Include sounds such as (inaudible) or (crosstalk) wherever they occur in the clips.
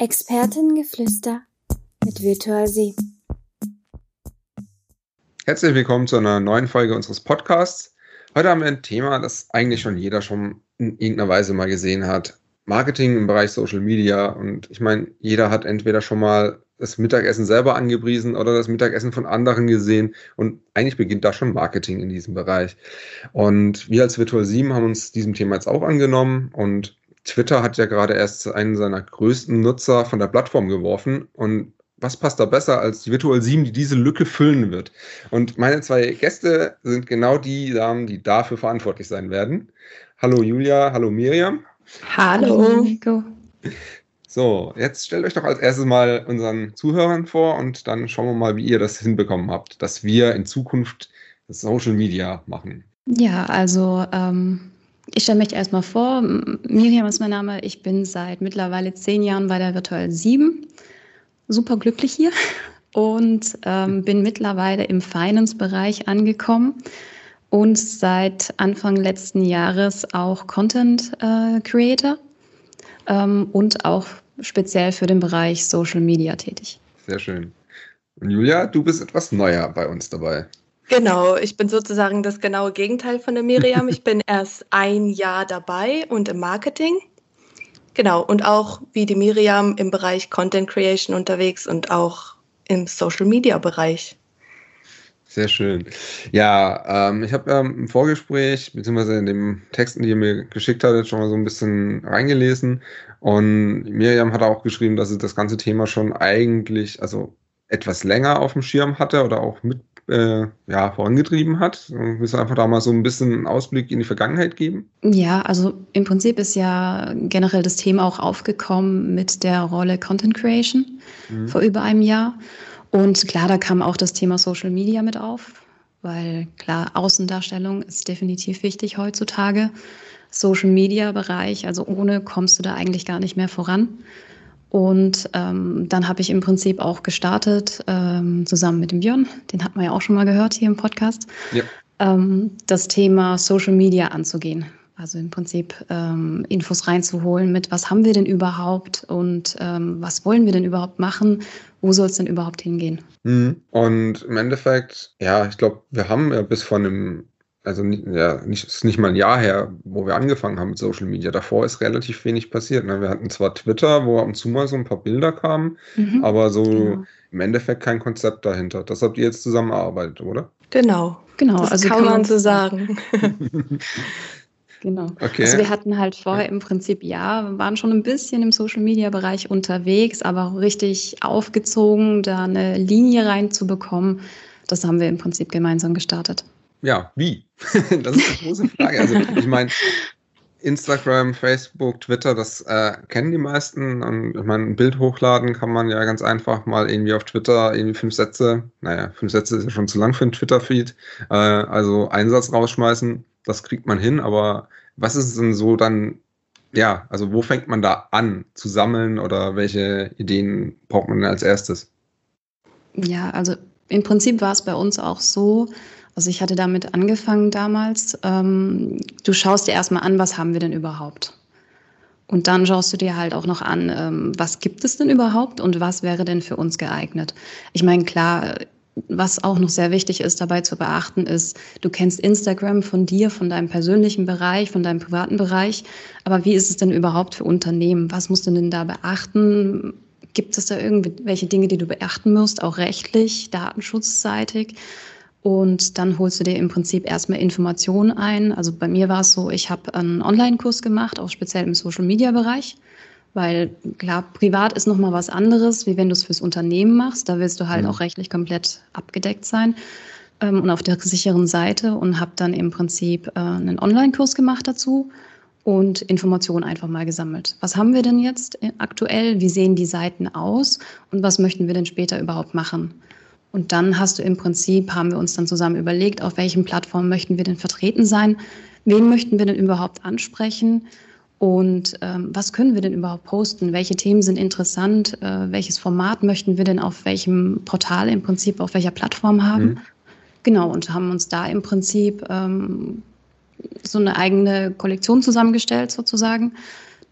Expertengeflüster mit Virtual Sie. Herzlich willkommen zu einer neuen Folge unseres Podcasts. Heute haben wir ein Thema, das eigentlich schon jeder schon in irgendeiner Weise mal gesehen hat. Marketing im Bereich Social Media. Und ich meine, jeder hat entweder schon mal das Mittagessen selber angepriesen oder das Mittagessen von anderen gesehen. Und eigentlich beginnt da schon Marketing in diesem Bereich. Und wir als Virtual 7 haben uns diesem Thema jetzt auch angenommen und Twitter hat ja gerade erst einen seiner größten Nutzer von der Plattform geworfen und was passt da besser als die Virtual 7, die diese Lücke füllen wird? Und meine zwei Gäste sind genau die Damen, die dafür verantwortlich sein werden. Hallo Julia, hallo Miriam. Hallo Nico. So, jetzt stellt euch doch als erstes mal unseren Zuhörern vor und dann schauen wir mal, wie ihr das hinbekommen habt, dass wir in Zukunft Social Media machen. Ja, also ähm, ich stelle mich erstmal vor. Miriam ist mein Name. Ich bin seit mittlerweile zehn Jahren bei der Virtual 7. Super glücklich hier und ähm, bin mittlerweile im Finance-Bereich angekommen und seit Anfang letzten Jahres auch Content äh, Creator ähm, und auch speziell für den Bereich Social Media tätig. Sehr schön. Und Julia, du bist etwas neuer bei uns dabei. Genau, ich bin sozusagen das genaue Gegenteil von der Miriam. Ich bin (laughs) erst ein Jahr dabei und im Marketing. Genau, und auch wie die Miriam im Bereich Content Creation unterwegs und auch im Social Media Bereich. Sehr schön. Ja, ähm, ich habe ähm, im Vorgespräch, beziehungsweise in den Texten, die ihr mir geschickt hattet, schon mal so ein bisschen reingelesen. Und Miriam hat auch geschrieben, dass sie das ganze Thema schon eigentlich, also etwas länger auf dem Schirm hatte oder auch mit äh, ja, vorangetrieben hat. Willst du einfach da mal so ein bisschen einen Ausblick in die Vergangenheit geben? Ja, also im Prinzip ist ja generell das Thema auch aufgekommen mit der Rolle Content Creation mhm. vor über einem Jahr. Und klar, da kam auch das Thema Social Media mit auf, weil klar, Außendarstellung ist definitiv wichtig heutzutage. Social Media Bereich, also ohne kommst du da eigentlich gar nicht mehr voran. Und ähm, dann habe ich im Prinzip auch gestartet, ähm, zusammen mit dem Björn, den hat man ja auch schon mal gehört hier im Podcast, ja. ähm, das Thema Social Media anzugehen. Also im Prinzip ähm, Infos reinzuholen mit, was haben wir denn überhaupt und ähm, was wollen wir denn überhaupt machen, wo soll es denn überhaupt hingehen. Mhm. Und im Endeffekt, ja, ich glaube, wir haben ja bis vor einem also ja, nicht, ist nicht mal ein Jahr her, wo wir angefangen haben mit Social Media. Davor ist relativ wenig passiert. Ne? Wir hatten zwar Twitter, wo ab und zu mal so ein paar Bilder kamen, mhm, aber so genau. im Endeffekt kein Konzept dahinter. Das habt ihr jetzt zusammengearbeitet, oder? Genau, genau. Das also kann, man so sagen. (laughs) Genau. Okay. Also wir hatten halt vorher im Prinzip, ja, waren schon ein bisschen im Social-Media-Bereich unterwegs, aber richtig aufgezogen, da eine Linie reinzubekommen, das haben wir im Prinzip gemeinsam gestartet ja, wie? (laughs) das ist die große Frage. Also ich meine, Instagram, Facebook, Twitter, das äh, kennen die meisten. Und ich meine, ein Bild hochladen kann man ja ganz einfach mal irgendwie auf Twitter irgendwie fünf Sätze, naja, fünf Sätze ist ja schon zu lang für einen Twitter-Feed, äh, also einen Satz rausschmeißen, das kriegt man hin, aber was ist denn so dann, ja, also wo fängt man da an zu sammeln oder welche Ideen braucht man denn als erstes? Ja, also im Prinzip war es bei uns auch so, also ich hatte damit angefangen damals. Ähm, du schaust dir erstmal an, was haben wir denn überhaupt? Und dann schaust du dir halt auch noch an, ähm, was gibt es denn überhaupt und was wäre denn für uns geeignet? Ich meine, klar, was auch noch sehr wichtig ist dabei zu beachten, ist, du kennst Instagram von dir, von deinem persönlichen Bereich, von deinem privaten Bereich. Aber wie ist es denn überhaupt für Unternehmen? Was musst du denn da beachten? Gibt es da irgendwelche Dinge, die du beachten musst, auch rechtlich, datenschutzseitig? Und dann holst du dir im Prinzip erstmal Informationen ein. Also bei mir war es so, ich habe einen Online-Kurs gemacht, auch speziell im Social-Media-Bereich. Weil klar, privat ist nochmal was anderes, wie wenn du es fürs Unternehmen machst. Da willst du halt mhm. auch rechtlich komplett abgedeckt sein ähm, und auf der sicheren Seite und habe dann im Prinzip äh, einen Online-Kurs gemacht dazu und Informationen einfach mal gesammelt. Was haben wir denn jetzt äh, aktuell? Wie sehen die Seiten aus? Und was möchten wir denn später überhaupt machen? Und dann hast du im Prinzip, haben wir uns dann zusammen überlegt, auf welchen Plattformen möchten wir denn vertreten sein, wen möchten wir denn überhaupt ansprechen und ähm, was können wir denn überhaupt posten, welche Themen sind interessant, äh, welches Format möchten wir denn auf welchem Portal im Prinzip, auf welcher Plattform haben. Mhm. Genau, und haben uns da im Prinzip ähm, so eine eigene Kollektion zusammengestellt sozusagen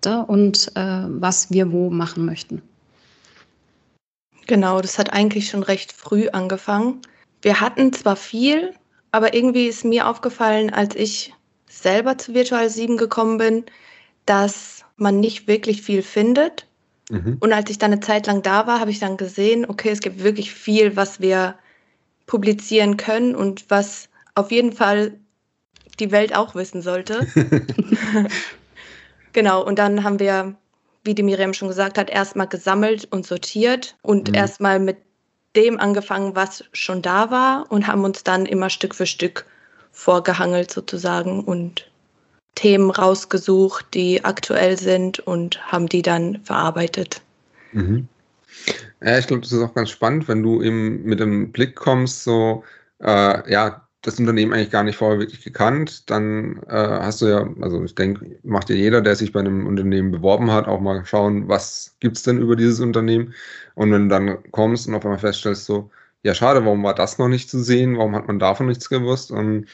da, und äh, was wir wo machen möchten. Genau, das hat eigentlich schon recht früh angefangen. Wir hatten zwar viel, aber irgendwie ist mir aufgefallen, als ich selber zu Virtual 7 gekommen bin, dass man nicht wirklich viel findet. Mhm. Und als ich dann eine Zeit lang da war, habe ich dann gesehen, okay, es gibt wirklich viel, was wir publizieren können und was auf jeden Fall die Welt auch wissen sollte. (laughs) genau, und dann haben wir, wie die Miriam schon gesagt hat, erstmal gesammelt und sortiert und mhm. erstmal mit dem angefangen, was schon da war und haben uns dann immer Stück für Stück vorgehangelt sozusagen und Themen rausgesucht, die aktuell sind und haben die dann verarbeitet. Mhm. Ja, ich glaube, das ist auch ganz spannend, wenn du eben mit dem Blick kommst, so, äh, ja, das Unternehmen eigentlich gar nicht vorher wirklich gekannt, dann äh, hast du ja, also ich denke, macht ja jeder, der sich bei einem Unternehmen beworben hat, auch mal schauen, was gibt es denn über dieses Unternehmen. Und wenn du dann kommst und auf einmal feststellst, so, ja, schade, warum war das noch nicht zu sehen, warum hat man davon nichts gewusst? Und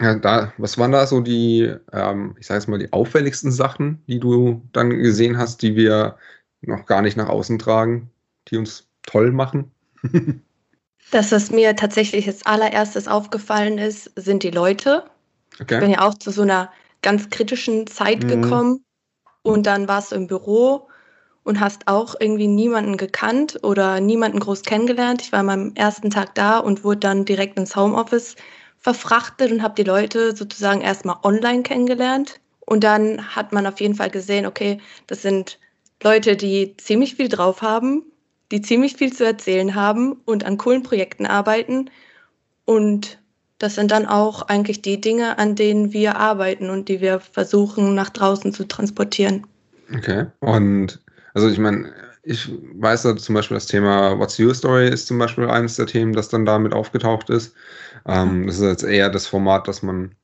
ja, da, was waren da so die, ähm, ich sage jetzt mal, die auffälligsten Sachen, die du dann gesehen hast, die wir noch gar nicht nach außen tragen, die uns toll machen? (laughs) Das, was mir tatsächlich als allererstes aufgefallen ist, sind die Leute. Okay. Ich bin ja auch zu so einer ganz kritischen Zeit mhm. gekommen und dann warst du im Büro und hast auch irgendwie niemanden gekannt oder niemanden groß kennengelernt. Ich war meinem ersten Tag da und wurde dann direkt ins Homeoffice verfrachtet und habe die Leute sozusagen erstmal online kennengelernt. Und dann hat man auf jeden Fall gesehen, okay, das sind Leute, die ziemlich viel drauf haben, die ziemlich viel zu erzählen haben und an coolen Projekten arbeiten. Und das sind dann auch eigentlich die Dinge, an denen wir arbeiten und die wir versuchen nach draußen zu transportieren. Okay. Und also ich meine, ich weiß da zum Beispiel das Thema What's Your Story ist zum Beispiel eines der Themen, das dann damit aufgetaucht ist. Ähm, das ist jetzt eher das Format, das man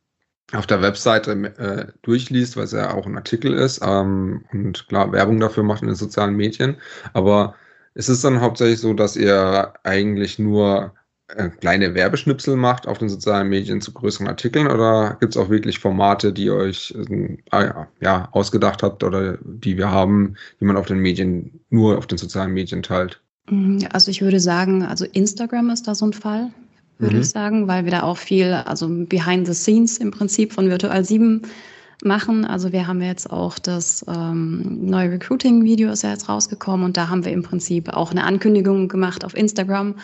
auf der Webseite äh, durchliest, weil es ja auch ein Artikel ist ähm, und klar Werbung dafür macht in den sozialen Medien. Aber ist es dann hauptsächlich so, dass ihr eigentlich nur äh, kleine Werbeschnipsel macht auf den sozialen Medien zu größeren Artikeln oder gibt es auch wirklich Formate, die euch äh, ja, ausgedacht habt oder die wir haben, die man auf den Medien, nur auf den sozialen Medien teilt? Mm, also ich würde sagen, also Instagram ist da so ein Fall, würde mhm. ich sagen, weil wir da auch viel, also behind the scenes im Prinzip von Virtual 7 machen. Also wir haben jetzt auch das ähm, neue Recruiting-Video ist ja jetzt rausgekommen und da haben wir im Prinzip auch eine Ankündigung gemacht auf Instagram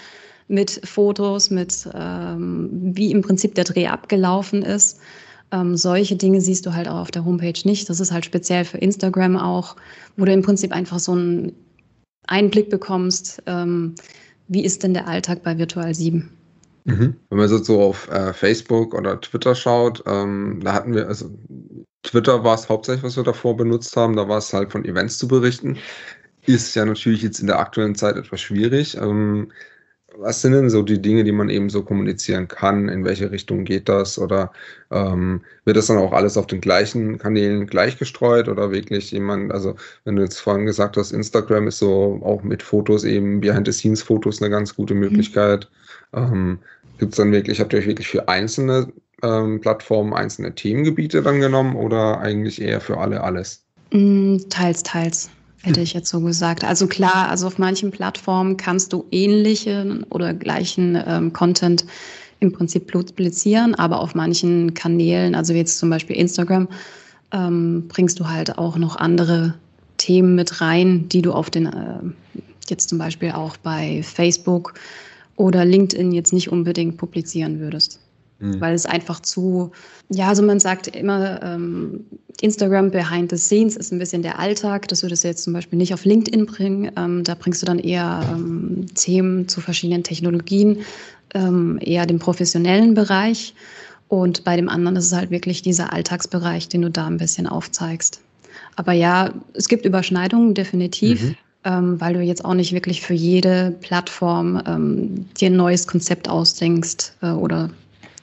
mit Fotos, mit ähm, wie im Prinzip der Dreh abgelaufen ist. Ähm, solche Dinge siehst du halt auch auf der Homepage nicht. Das ist halt speziell für Instagram auch, wo du im Prinzip einfach so einen Einblick bekommst, ähm, wie ist denn der Alltag bei Virtual 7. Mhm. Wenn man so auf äh, Facebook oder Twitter schaut, ähm, da hatten wir, also Twitter war es hauptsächlich, was wir davor benutzt haben, da war es halt von Events zu berichten. Ist ja natürlich jetzt in der aktuellen Zeit etwas schwierig. Ähm, was sind denn so die Dinge, die man eben so kommunizieren kann? In welche Richtung geht das? Oder ähm, wird das dann auch alles auf den gleichen Kanälen gleichgestreut oder wirklich jemand, also wenn du jetzt vorhin gesagt hast, Instagram ist so auch mit Fotos eben, Behind-the-Scenes-Fotos eine ganz gute mhm. Möglichkeit. Mhm. Ähm, Gibt es dann wirklich, habt ihr euch wirklich für einzelne ähm, Plattformen einzelne Themengebiete dann genommen oder eigentlich eher für alle alles? Mm, teils, teils hätte hm. ich jetzt so gesagt. Also klar, also auf manchen Plattformen kannst du ähnlichen oder gleichen ähm, Content im Prinzip publizieren, aber auf manchen Kanälen, also jetzt zum Beispiel Instagram, ähm, bringst du halt auch noch andere Themen mit rein, die du auf den, äh, jetzt zum Beispiel auch bei Facebook oder LinkedIn jetzt nicht unbedingt publizieren würdest mhm. weil es einfach zu, ja, also man sagt immer, ähm, Instagram behind the scenes ist ein bisschen der Alltag. Das würdest du jetzt zum Beispiel nicht auf LinkedIn bringen. Ähm, da bringst du dann eher ähm, Themen zu verschiedenen Technologien, ähm, eher den professionellen Bereich. Und bei dem anderen ist es halt wirklich dieser Alltagsbereich, den du da ein bisschen aufzeigst. Aber ja, es gibt Überschneidungen, definitiv. Mhm. Ähm, weil du jetzt auch nicht wirklich für jede Plattform ähm, dir ein neues Konzept ausdenkst äh, oder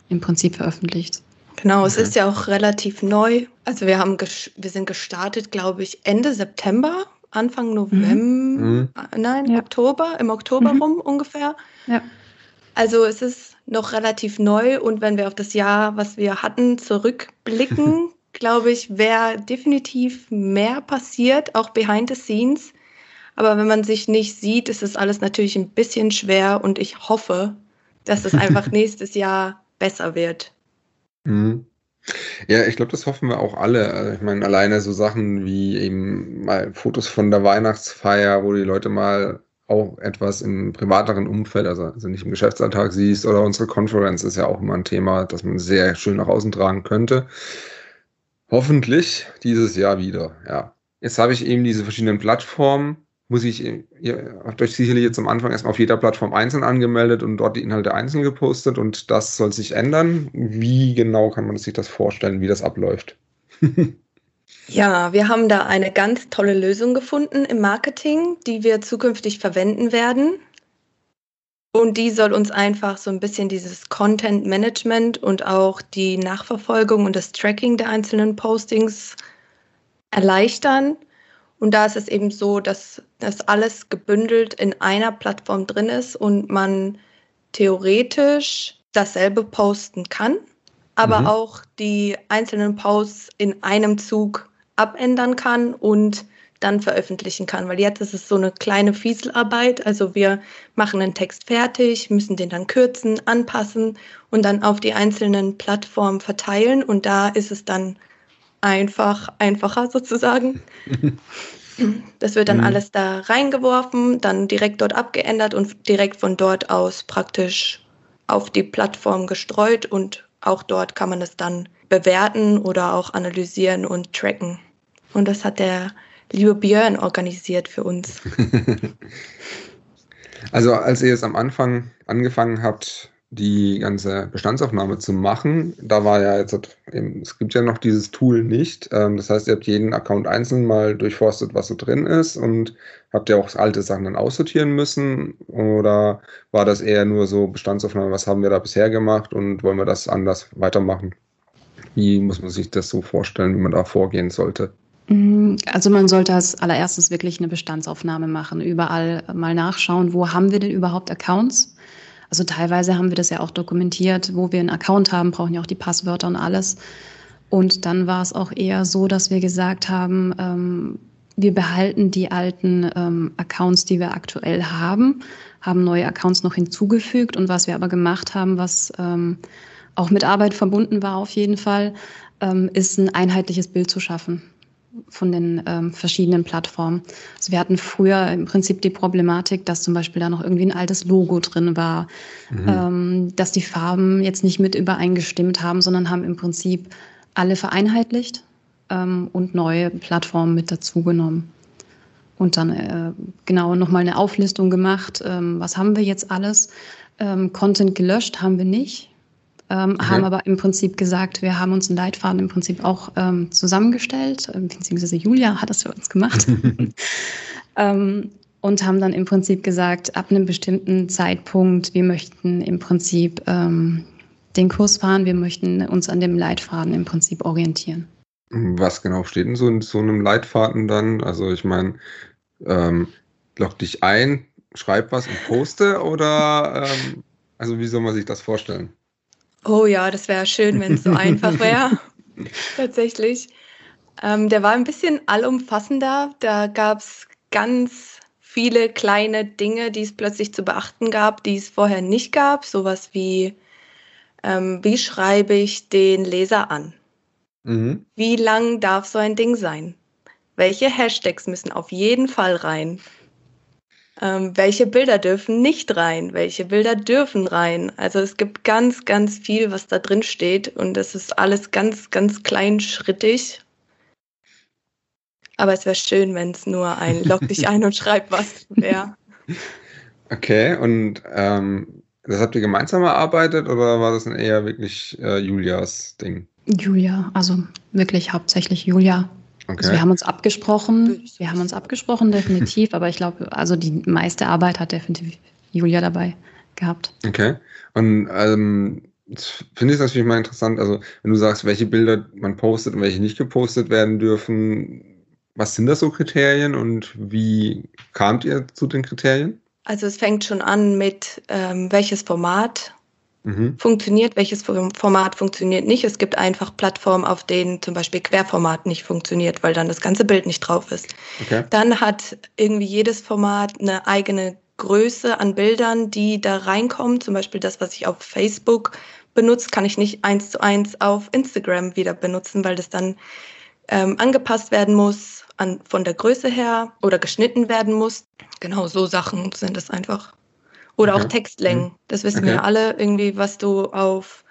im Prinzip veröffentlicht. Genau, es ist ja auch relativ neu. Also wir haben wir sind gestartet, glaube ich, Ende September, Anfang November, mhm. Nein, ja. Oktober, im Oktober mhm. rum ungefähr. Ja. Also es ist noch relativ neu und wenn wir auf das Jahr, was wir hatten, zurückblicken, (laughs) glaube ich, wäre definitiv mehr passiert, auch behind the scenes. Aber wenn man sich nicht sieht, ist es alles natürlich ein bisschen schwer und ich hoffe, dass es einfach (laughs) nächstes Jahr besser wird. Mhm. Ja, ich glaube, das hoffen wir auch alle. Also ich meine, alleine so Sachen wie eben mal Fotos von der Weihnachtsfeier, wo die Leute mal auch etwas im privateren Umfeld, also, also nicht im Geschäftsalltag siehst, oder unsere Conference ist ja auch immer ein Thema, das man sehr schön nach außen tragen könnte. Hoffentlich dieses Jahr wieder, ja. Jetzt habe ich eben diese verschiedenen Plattformen muss ich, ihr habt euch sicherlich jetzt am Anfang erstmal auf jeder Plattform einzeln angemeldet und dort die Inhalte einzeln gepostet und das soll sich ändern. Wie genau kann man sich das vorstellen, wie das abläuft? (laughs) ja, wir haben da eine ganz tolle Lösung gefunden im Marketing, die wir zukünftig verwenden werden. Und die soll uns einfach so ein bisschen dieses Content Management und auch die Nachverfolgung und das Tracking der einzelnen Postings erleichtern und da ist es eben so, dass das alles gebündelt in einer Plattform drin ist und man theoretisch dasselbe posten kann, aber mhm. auch die einzelnen Posts in einem Zug abändern kann und dann veröffentlichen kann. Weil jetzt ist es so eine kleine Fieselarbeit. Also wir machen einen Text fertig, müssen den dann kürzen, anpassen und dann auf die einzelnen Plattformen verteilen. Und da ist es dann einfach, einfacher sozusagen. Das wird dann mhm. alles da reingeworfen, dann direkt dort abgeändert und direkt von dort aus praktisch auf die Plattform gestreut und auch dort kann man es dann bewerten oder auch analysieren und tracken. Und das hat der liebe Björn organisiert für uns. (laughs) also als ihr jetzt am Anfang angefangen habt, die ganze Bestandsaufnahme zu machen. Da war ja jetzt, es gibt ja noch dieses Tool nicht. Ähm, das heißt, ihr habt jeden Account einzeln mal durchforstet, was so drin ist und habt ihr auch alte Sachen dann aussortieren müssen? Oder war das eher nur so Bestandsaufnahme, was haben wir da bisher gemacht und wollen wir das anders weitermachen? Wie muss man sich das so vorstellen, wie man da vorgehen sollte? Mm, also man sollte als allererstes wirklich eine Bestandsaufnahme machen, überall mal nachschauen, wo haben wir denn überhaupt Accounts? Also teilweise haben wir das ja auch dokumentiert, wo wir einen Account haben, brauchen ja auch die Passwörter und alles. Und dann war es auch eher so, dass wir gesagt haben, ähm, wir behalten die alten ähm, Accounts, die wir aktuell haben, haben neue Accounts noch hinzugefügt. Und was wir aber gemacht haben, was ähm, auch mit Arbeit verbunden war auf jeden Fall, ähm, ist ein einheitliches Bild zu schaffen von den ähm, verschiedenen Plattformen. Also wir hatten früher im Prinzip die Problematik, dass zum Beispiel da noch irgendwie ein altes Logo drin war, mhm. ähm, dass die Farben jetzt nicht mit übereingestimmt haben, sondern haben im Prinzip alle vereinheitlicht ähm, und neue Plattformen mit dazugenommen. Und dann äh, genau nochmal eine Auflistung gemacht, ähm, was haben wir jetzt alles. Ähm, Content gelöscht haben wir nicht ähm, okay. haben aber im Prinzip gesagt, wir haben uns einen Leitfaden im Prinzip auch ähm, zusammengestellt, äh, beziehungsweise Julia hat das für uns gemacht. (laughs) ähm, und haben dann im Prinzip gesagt, ab einem bestimmten Zeitpunkt, wir möchten im Prinzip ähm, den Kurs fahren, wir möchten uns an dem Leitfaden im Prinzip orientieren. Was genau steht in so, in so einem Leitfaden dann? Also ich meine, ähm, log dich ein, schreib was und poste oder ähm, also wie soll man sich das vorstellen? Oh ja, das wäre schön, wenn es so einfach wäre. (laughs) Tatsächlich. Ähm, der war ein bisschen allumfassender. Da gab es ganz viele kleine Dinge, die es plötzlich zu beachten gab, die es vorher nicht gab. Sowas wie, ähm, wie schreibe ich den Leser an? Mhm. Wie lang darf so ein Ding sein? Welche Hashtags müssen auf jeden Fall rein? Ähm, welche Bilder dürfen nicht rein, welche Bilder dürfen rein. Also es gibt ganz, ganz viel, was da drin steht und das ist alles ganz, ganz kleinschrittig. Aber es wäre schön, wenn es nur ein (laughs) Log dich ein und schreib was wäre. Okay, und ähm, das habt ihr gemeinsam erarbeitet oder war das dann eher wirklich äh, Julias Ding? Julia, also wirklich hauptsächlich Julia. Okay. Also wir haben uns abgesprochen, wir haben uns abgesprochen, definitiv, aber ich glaube, also die meiste Arbeit hat definitiv Julia dabei gehabt. Okay. Und ähm, finde ich natürlich mal interessant, also wenn du sagst, welche Bilder man postet und welche nicht gepostet werden dürfen, was sind das so Kriterien und wie kamt ihr zu den Kriterien? Also es fängt schon an mit, ähm, welches Format mhm. funktioniert, welches Format funktioniert nicht. Es gibt einfach Plattformen, auf denen zum Beispiel Querformat nicht funktioniert, weil dann das ganze Bild nicht drauf ist. Okay. Dann hat irgendwie jedes Format eine eigene Größe an Bildern, die da reinkommen. Zum Beispiel das, was ich auf Facebook benutze, kann ich nicht eins zu eins auf Instagram wieder benutzen, weil das dann ähm, angepasst werden muss an, von der Größe her oder geschnitten werden muss. Genau so Sachen sind es einfach. Oder okay. auch Textlängen. Mhm. Das wissen okay. wir alle irgendwie, was du auf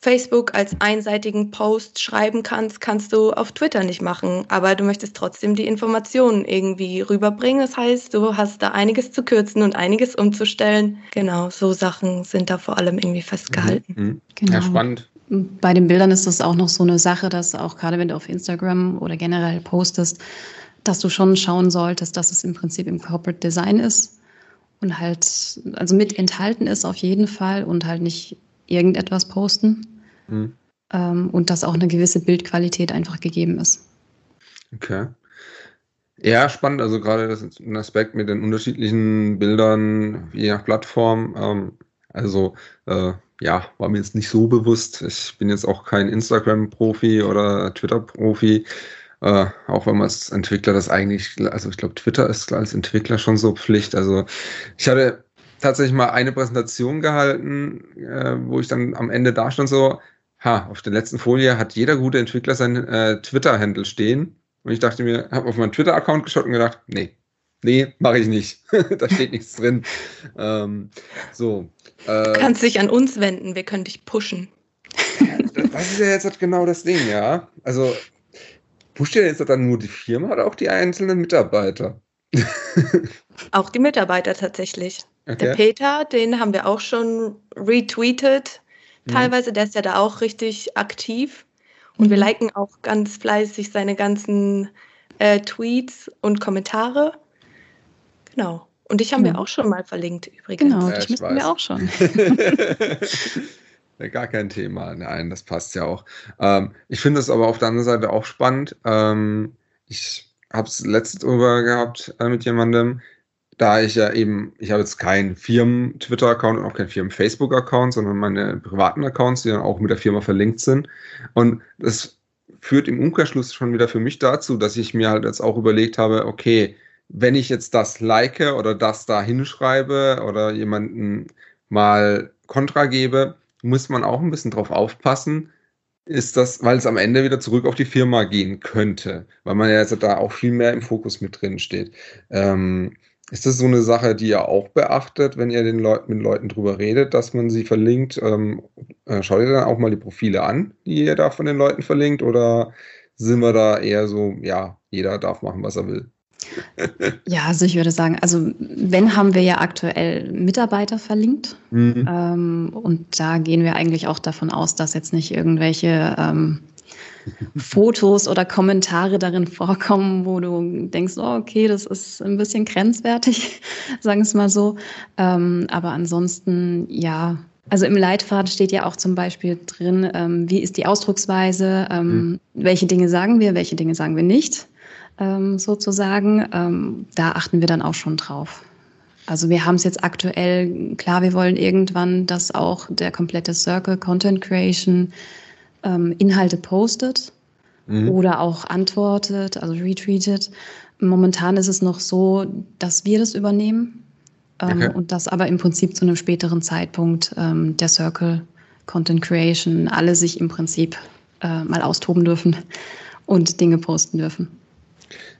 Facebook als einseitigen Post schreiben kannst, kannst du auf Twitter nicht machen. Aber du möchtest trotzdem die Informationen irgendwie rüberbringen. Das heißt, du hast da einiges zu kürzen und einiges umzustellen. Genau, so Sachen sind da vor allem irgendwie festgehalten. Mhm. mhm. Genau. Ja, spannend. Bei den Bildern ist das auch noch so eine Sache, dass auch gerade wenn du auf Instagram oder generell postest, dass du schon schauen solltest, dass es im Prinzip im Corporate Design ist und halt, also mit enthalten ist auf jeden Fall und halt nicht irgendetwas posten. Mhm. Ähm, und dass auch eine gewisse Bildqualität einfach gegeben ist. Okay. Ja, spannend. Also gerade das ist ein Aspekt mit den unterschiedlichen Bildern, je nach Plattform. Ähm, also äh, ja, war mir jetzt nicht so bewusst. Ich bin jetzt auch kein Instagram-Profi oder Twitter-Profi. Äh, auch wenn man als Entwickler das eigentlich, also ich glaube, Twitter ist als Entwickler schon so Pflicht. Also ich hatte tatsächlich mal eine Präsentation gehalten, äh, wo ich dann am Ende da stand so, ha, auf der letzten Folie hat jeder gute Entwickler sein äh, Twitter-Handle stehen. Und ich dachte mir, habe auf meinen Twitter-Account geschaut und gedacht, nee, nee, mache ich nicht. (laughs) da steht nichts drin. Ähm, so. Äh, du kannst dich an uns wenden, wir können dich pushen. das ist ja jetzt genau das Ding, ja. Also Pusht ihr jetzt dann nur die Firma oder auch die einzelnen Mitarbeiter? (laughs) auch die Mitarbeiter tatsächlich. Okay. Der Peter, den haben wir auch schon retweetet. Mhm. Teilweise, mhm. der ist ja da auch richtig aktiv. Und mhm. wir liken auch ganz fleißig seine ganzen äh, Tweets und Kommentare. Genau. Und dich haben mhm. wir auch schon mal verlinkt übrigens. Genau, ja, dich müssen wir auch schon. (laughs) (laughs) Gar kein Thema. Nein, das passt ja auch. Ähm, ich finde es aber auf der anderen Seite auch spannend. Ähm, ich habe es letztens drüber gehabt äh, mit jemandem, da ich ja eben, ich habe jetzt keinen Firmen-Twitter-Account und auch keinen Firmen-Facebook-Account, sondern meine privaten Accounts, die dann auch mit der Firma verlinkt sind. Und das führt im Umkehrschluss schon wieder für mich dazu, dass ich mir halt jetzt auch überlegt habe, okay, wenn ich jetzt das like oder das da hinschreibe oder jemanden mal Kontra gebe, muss man auch ein bisschen drauf aufpassen, ist das, weil es am Ende wieder zurück auf die Firma gehen könnte, weil man ja jetzt da auch viel mehr im Fokus mit drin steht. Ähm, ist das so eine Sache, die ihr auch beachtet, wenn ihr den Leuten, mit Leuten drüber redet, dass man sie verlinkt? Ähm, äh, schaut ihr dann auch mal die Profile an, die ihr da von den Leuten verlinkt? Oder sind wir da eher so, ja, jeder darf machen, was er will? Ja, also ich würde sagen, also wenn haben wir ja aktuell Mitarbeiter verlinkt. Mhm. Ähm, und da gehen wir eigentlich auch davon aus, dass jetzt nicht irgendwelche ähm, Fotos oder Kommentare darin vorkommen, wo du denkst, oh, okay, das ist ein bisschen grenzwertig, (laughs) sagen wir es mal so. Ähm, aber ansonsten, ja, also im Leitfaden steht ja auch zum Beispiel drin, ähm, wie ist die Ausdrucksweise, ähm, mhm. welche Dinge sagen wir, welche Dinge sagen wir nicht ähm, sozusagen. Ähm, da achten wir dann auch schon drauf. Also wir haben es jetzt aktuell, klar, wir wollen irgendwann, dass auch der komplette Circle Content Creation ähm, Inhalte postet mhm. oder auch antwortet, also retweetet. Momentan ist es noch so, dass wir das übernehmen ähm, okay. und dass aber im Prinzip zu einem späteren Zeitpunkt ähm, der Circle Content Creation alle sich im Prinzip äh, mal austoben dürfen und Dinge posten dürfen.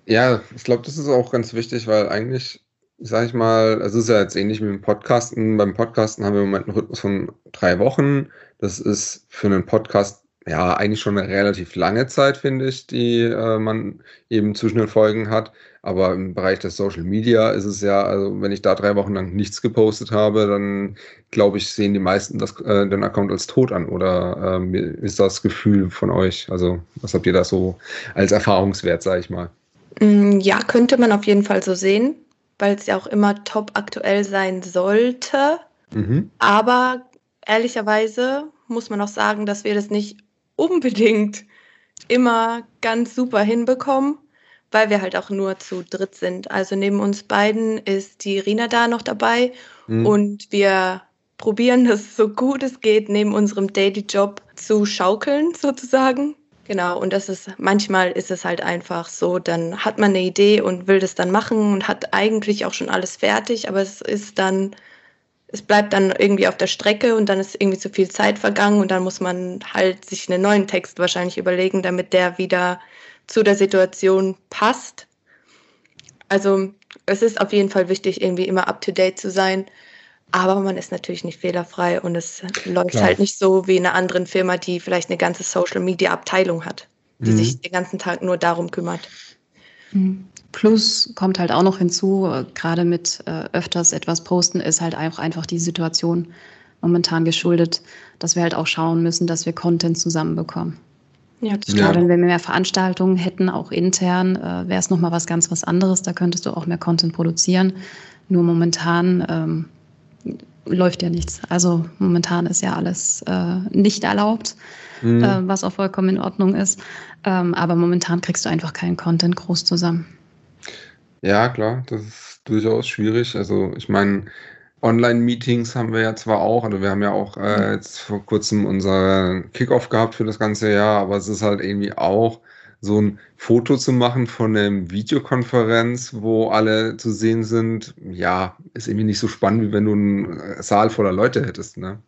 Ja, ich glaube, das ist auch ganz wichtig, weil eigentlich, sag ich mal, es ist ja jetzt ähnlich wie beim Podcasten. Beim Podcasten haben wir im Moment einen Rhythmus von drei Wochen. Das ist für einen Podcast ja eigentlich schon eine relativ lange Zeit, finde ich, die äh, man eben zwischen den Folgen hat. Aber im Bereich des Social Media ist es ja, also wenn ich da drei Wochen lang nichts gepostet habe, dann glaube ich, sehen die meisten das, äh, den Account als tot an. Oder äh, ist das Gefühl von euch? Also was habt ihr da so als Erfahrungswert, sage ich mal? Mm, ja, könnte man auf jeden Fall so sehen, weil es ja auch immer top aktuell sein sollte. Mhm. Aber ehrlicherweise muss man auch sagen, dass wir das nicht unbedingt immer ganz super hinbekommen, weil wir halt auch nur zu dritt sind. Also neben uns beiden ist die Rina da noch dabei mhm. und wir probieren, das so gut es geht neben unserem Daily Job zu schaukeln sozusagen. Genau, und das ist, manchmal ist es halt einfach so, dann hat man eine Idee und will das dann machen und hat eigentlich auch schon alles fertig, aber es ist dann, es bleibt dann irgendwie auf der Strecke und dann ist irgendwie zu viel Zeit vergangen und dann muss man halt sich einen neuen Text wahrscheinlich überlegen, damit der wieder zu der Situation passt. Also es ist auf jeden Fall wichtig, irgendwie immer up-to-date zu sein. Aber man ist natürlich nicht fehlerfrei und es läuft Klar. halt nicht so wie in einer anderen Firma, die vielleicht eine ganze Social Media Abteilung hat, die mhm. sich den ganzen Tag nur darum kümmert. Mhm. Plus kommt halt auch noch hinzu, äh, gerade mit äh, öfters etwas posten, ist halt auch einfach die Situation momentan geschuldet, dass wir halt auch schauen müssen, dass wir Content zusammenbekommen. Ja, das ja. Wenn wir mehr Veranstaltungen hätten, auch intern, äh, wäre es nochmal was ganz was anderes. Da könntest du auch mehr Content produzieren. Nur momentan ähm, läuft ja nichts. Also momentan ist ja alles äh, nicht erlaubt, mhm. äh, was auch vollkommen in Ordnung ist. Ähm, aber momentan kriegst du einfach keinen Content groß zusammen. Ja, klar, das ist durchaus schwierig. Also ich meine, Online-Meetings haben wir ja zwar auch, also wir haben ja auch äh, jetzt vor kurzem unser Kickoff gehabt für das ganze Jahr, aber es ist halt irgendwie auch so ein Foto zu machen von einer Videokonferenz, wo alle zu sehen sind, ja, ist irgendwie nicht so spannend, wie wenn du einen äh, Saal voller Leute hättest, ne?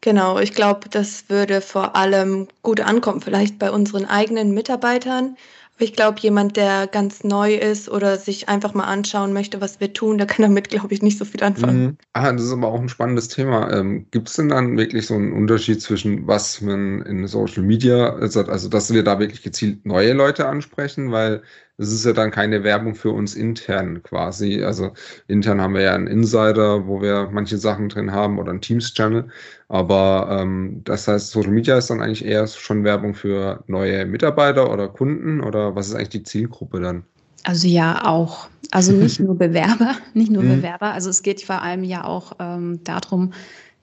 Genau, ich glaube, das würde vor allem gut ankommen, vielleicht bei unseren eigenen Mitarbeitern, ich glaube, jemand, der ganz neu ist oder sich einfach mal anschauen möchte, was wir tun, der kann damit, glaube ich, nicht so viel anfangen. Mhm. Ah, das ist aber auch ein spannendes Thema. Ähm, Gibt es denn dann wirklich so einen Unterschied zwischen was man in Social Media, also, also dass wir da wirklich gezielt neue Leute ansprechen, weil es ist ja dann keine Werbung für uns intern quasi. Also intern haben wir ja einen Insider, wo wir manche Sachen drin haben oder einen Teams-Channel. Aber ähm, das heißt, Social Media ist dann eigentlich eher schon Werbung für neue Mitarbeiter oder Kunden oder was ist eigentlich die Zielgruppe dann? Also ja, auch. Also nicht (laughs) nur Bewerber, nicht nur mhm. Bewerber. Also es geht vor allem ja auch ähm, darum,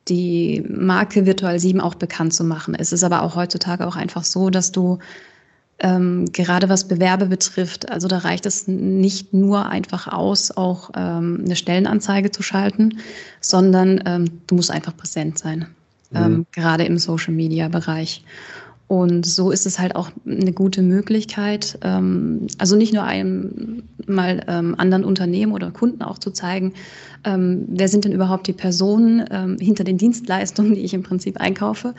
die Marke Virtual 7 auch bekannt zu machen. Es ist aber auch heutzutage auch einfach so, dass du ähm, gerade was Bewerbe betrifft, also da reicht es nicht nur einfach aus, auch ähm, eine Stellenanzeige zu schalten, sondern ähm, du musst einfach präsent sein, ähm, mhm. gerade im Social-Media-Bereich. Und so ist es halt auch eine gute Möglichkeit, ähm, also nicht nur einem mal ähm, anderen Unternehmen oder Kunden auch zu zeigen, ähm, wer sind denn überhaupt die Personen ähm, hinter den Dienstleistungen, die ich im Prinzip einkaufe,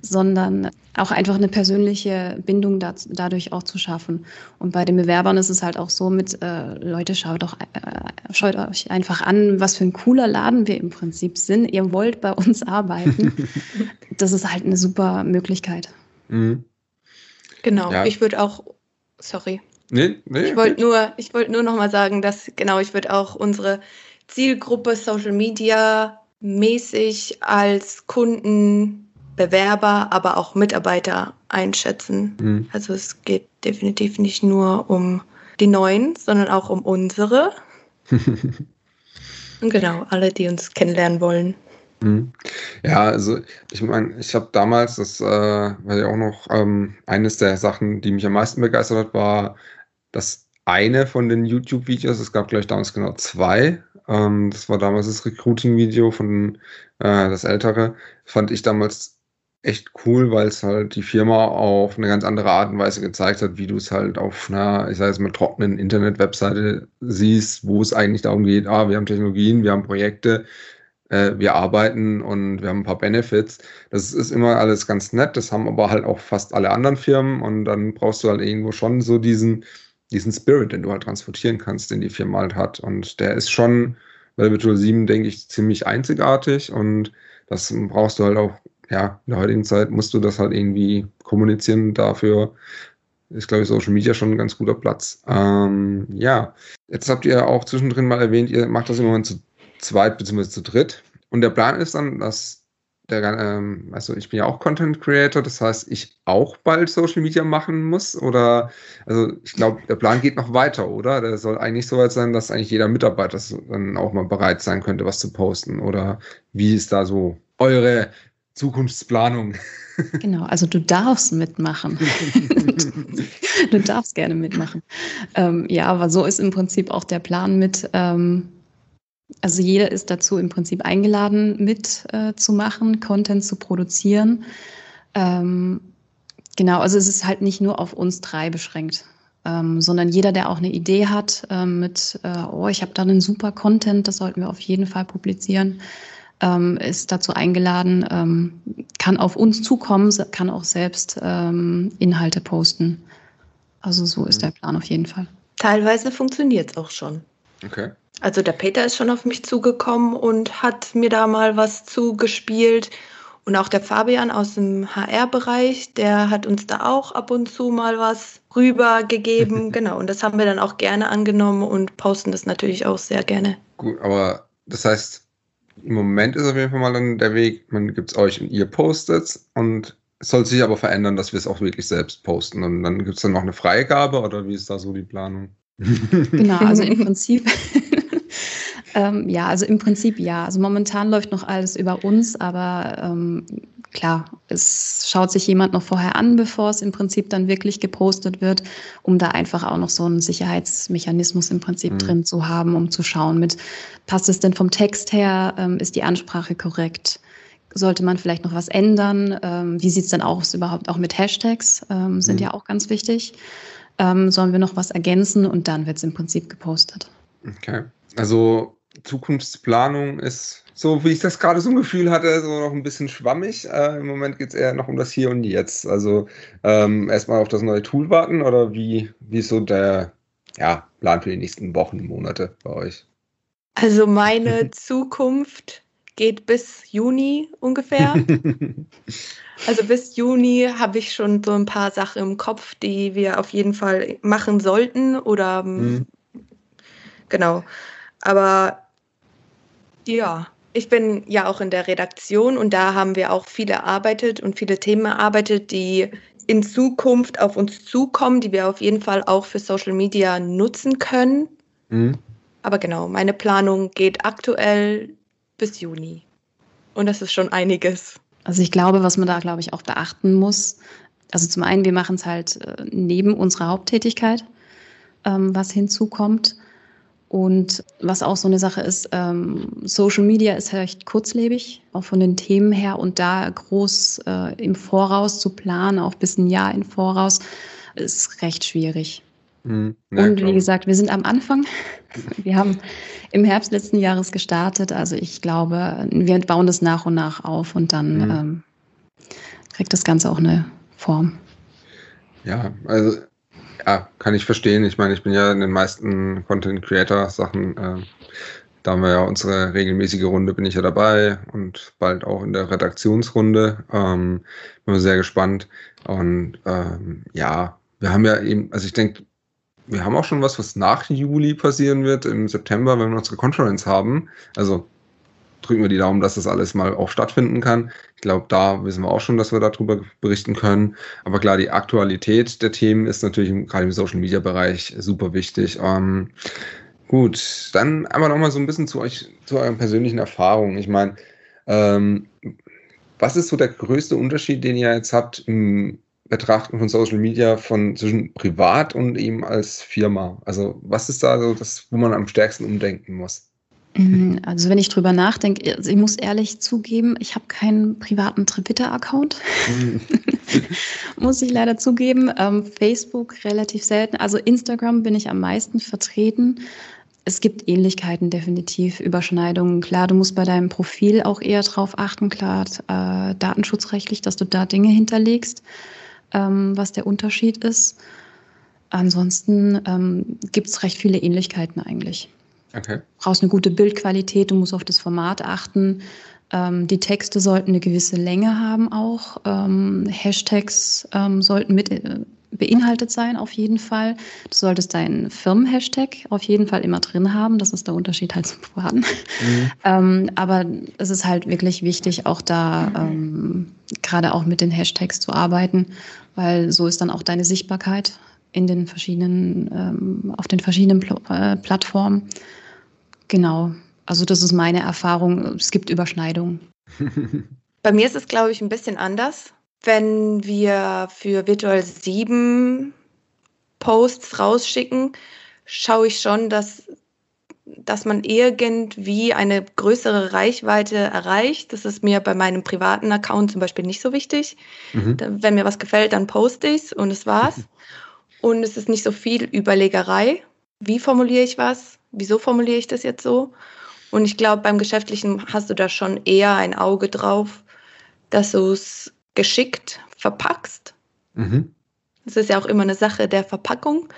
sondern auch einfach eine persönliche Bindung da, dadurch auch zu schaffen. Und bei den Bewerbern ist es halt auch so mit, äh, Leute, schaut doch, äh, schaut euch einfach an, was für ein cooler Laden wir im Prinzip sind. Ihr wollt bei uns arbeiten. (laughs) das ist halt eine super Möglichkeit. Mhm. Genau, ja. ich würde auch, sorry. Nee, nee, ich wollte nur, ich wollte nur noch mal sagen, dass genau, ich würde auch unsere Zielgruppe Social Media mäßig als Kunden, Bewerber, aber auch Mitarbeiter einschätzen. Mhm. Also es geht definitiv nicht nur um die neuen, sondern auch um unsere. (laughs) Und genau, alle, die uns kennenlernen wollen. Mhm. Ja, also ich meine, ich habe damals, das äh, war ja auch noch ähm, eines der Sachen, die mich am meisten begeistert hat, war das eine von den YouTube-Videos. Es gab gleich damals genau zwei. Ähm, das war damals das Recruiting-Video von äh, das ältere. Fand ich damals echt cool, weil es halt die Firma auf eine ganz andere Art und Weise gezeigt hat, wie du es halt auf einer, ich sage jetzt mal, trockenen Internet-Webseite siehst, wo es eigentlich darum geht, ah, wir haben Technologien, wir haben Projekte, äh, wir arbeiten und wir haben ein paar Benefits. Das ist immer alles ganz nett, das haben aber halt auch fast alle anderen Firmen und dann brauchst du halt irgendwo schon so diesen, diesen Spirit, den du halt transportieren kannst, den die Firma halt hat. Und der ist schon bei Virtual 7, denke ich, ziemlich einzigartig und das brauchst du halt auch, ja, in der heutigen Zeit musst du das halt irgendwie kommunizieren. Dafür ist, glaube ich, Social Media schon ein ganz guter Platz. Ähm, ja, jetzt habt ihr auch zwischendrin mal erwähnt, ihr macht das im Moment zu zweit bzw. zu dritt. Und der Plan ist dann, dass der, ähm, also ich bin ja auch Content Creator, das heißt, ich auch bald Social Media machen muss oder, also ich glaube, der Plan geht noch weiter, oder? Der soll eigentlich so weit sein, dass eigentlich jeder Mitarbeiter dann auch mal bereit sein könnte, was zu posten oder wie ist da so eure Zukunftsplanung? (laughs) Genau, also du darfst mitmachen. (laughs) du darfst gerne mitmachen. Ähm, ja, aber so ist im Prinzip auch der Plan mit, ähm, Also jeder ist dazu im Prinzip eingeladen, mitzumachen, äh, Content zu produzieren. Ähm, genau, also es ist halt nicht nur auf uns drei beschränkt, ähm, sondern jeder, der auch eine Idee hat ähm, mit, äh, oh, ich habe da einen super Content, das sollten wir auf jeden Fall publizieren, ähm, ist dazu eingeladen, ähm, kann auf uns zukommen, kann auch selbst ähm, Inhalte posten. Also so ist der Plan auf jeden Fall. Teilweise funktioniert es auch schon. Okay. Also der Peter ist schon auf mich zugekommen und hat mir da mal was zugespielt. Und auch der Fabian aus dem HR-Bereich, der hat uns da auch ab und zu mal was rübergegeben. (laughs) genau, und das haben wir dann auch gerne angenommen und posten das natürlich auch sehr gerne. Gut, aber das heißt, im Moment ist auf jeden Fall mal dann der Weg, man gibt es euch und ihr postet und es soll sich aber verändern, dass wir es auch wirklich selbst posten. Und dann gibt es dann noch eine Freigabe oder wie ist da so die Planung? Genau, also im (laughs) Prinzip, ähm, ja, also im Prinzip ja. Also momentan läuft noch alles über uns, aber ähm, klar, es schaut sich jemand noch vorher an, bevor es im Prinzip dann wirklich gepostet wird, um da einfach auch noch so einen Sicherheitsmechanismus im Prinzip mhm. drin zu haben, um zu schauen mit, passt es denn vom Text her, ähm, ist die Ansprache korrekt? Sollte man vielleicht noch was ändern? Ähm, wie sieht es dann aus überhaupt auch mit Hashtags? Ähm, sind mhm. ja auch ganz wichtig. Ähm, sollen wir noch was ergänzen und dann wird es im Prinzip gepostet. Okay. Also Zukunftsplanung ist so, wie ich das gerade so ein Gefühl hatte, so noch ein bisschen schwammig. Äh, Im Moment geht es eher noch um das Hier und Jetzt. Also ähm, erstmal auf das neue Tool warten oder wie, wie ist so der ja, Plan für die nächsten Wochen, Monate bei euch? Also meine (laughs) Zukunft geht bis Juni ungefähr. (laughs) also bis Juni habe ich schon so ein paar Sachen im Kopf, die wir auf jeden Fall machen sollten oder mhm. genau. Aber ja, ich bin ja auch in der Redaktion und da haben wir auch viel erarbeitet und viele Themen erarbeitet, die in Zukunft auf uns zukommen, die wir auf jeden Fall auch für Social Media nutzen können. Mhm. Aber genau, meine Planung geht aktuell bis Juni. Und das ist schon einiges. Also ich glaube, was man da, glaube ich, auch beachten muss, also zum einen, wir machen es halt äh, neben unserer Haupttätigkeit, ähm, was hinzukommt. Und was auch so eine Sache ist, ähm, Social Media ist recht kurzlebig, auch von den Themen her. Und da groß äh, im Voraus zu planen, auch bis ein Jahr im Voraus, ist recht schwierig. Mhm. Und wie gesagt, wir sind am Anfang. (laughs) Wir haben im Herbst letzten Jahres gestartet. Also ich glaube, wir bauen das nach und nach auf und dann mhm. ähm, kriegt das Ganze auch eine Form. Ja, also ja, kann ich verstehen. Ich meine, ich bin ja in den meisten Content Creator Sachen, äh, da haben wir ja unsere regelmäßige Runde, bin ich ja dabei und bald auch in der Redaktionsrunde. Ähm, bin sehr gespannt. Und ähm, ja, wir haben ja eben, also ich denke, wir haben auch schon was, was nach Juli passieren wird, im September, wenn wir unsere Conference haben. Also drücken wir die Daumen, dass das alles mal auch stattfinden kann. Ich glaube, da wissen wir auch schon, dass wir darüber berichten können. Aber klar, die Aktualität der Themen ist natürlich gerade im Social Media Bereich super wichtig. Ähm, gut, dann einmal noch mal so ein bisschen zu euch, zu euren persönlichen Erfahrungen. Ich meine, ähm, was ist so der größte Unterschied, den ihr jetzt habt im Betrachten von Social Media von zwischen privat und eben als Firma? Also was ist da so das, wo man am stärksten umdenken muss? Mhm, also wenn ich drüber nachdenke, also ich muss ehrlich zugeben, ich habe keinen privaten Twitter-Account. Mhm. (laughs) muss ich leider zugeben. Ähm, Facebook relativ selten. Also Instagram bin ich am meisten vertreten. Es gibt Ähnlichkeiten definitiv, Überschneidungen. Klar, du musst bei deinem Profil auch eher drauf achten, klar, äh, datenschutzrechtlich, dass du da Dinge hinterlegst, ähm, was der Unterschied ist. Ansonsten ähm, gibt es recht viele Ähnlichkeiten eigentlich. Okay. Du brauchst eine gute Bildqualität, du musst auf das Format achten. Ähm, die Texte sollten eine gewisse Länge haben auch. Ähm, Hashtags ähm, sollten mit äh, beinhaltet sein auf jeden Fall. Du solltest deinen Firmen-Hashtag auf jeden Fall immer drin haben. Das ist der Unterschied halt zum Privaten. Mhm. (laughs) Ähm, aber es ist halt wirklich wichtig, auch da ähm, gerade auch mit den Hashtags zu arbeiten, weil so ist dann auch deine Sichtbarkeit in den verschiedenen, ähm, auf den verschiedenen Pl äh, Plattformen. Genau. Also das ist meine Erfahrung. Es gibt Überschneidungen. (laughs) Bei mir ist es, glaube ich, ein bisschen anders. Wenn wir für Virtual 7 Posts rausschicken, schaue ich schon, dass dass man irgendwie eine größere Reichweite erreicht. Das ist mir bei meinem privaten Account zum Beispiel nicht so wichtig. Mhm. Wenn mir was gefällt, dann poste ich es und es war's. (laughs) und es ist nicht so viel Überlegerei. Wie formuliere ich was? Wieso formuliere ich das jetzt so? Und ich glaube, beim Geschäftlichen hast du da schon eher ein Auge drauf, dass du es geschickt verpackst. Mhm. Das ist ja auch immer eine Sache der Verpackung.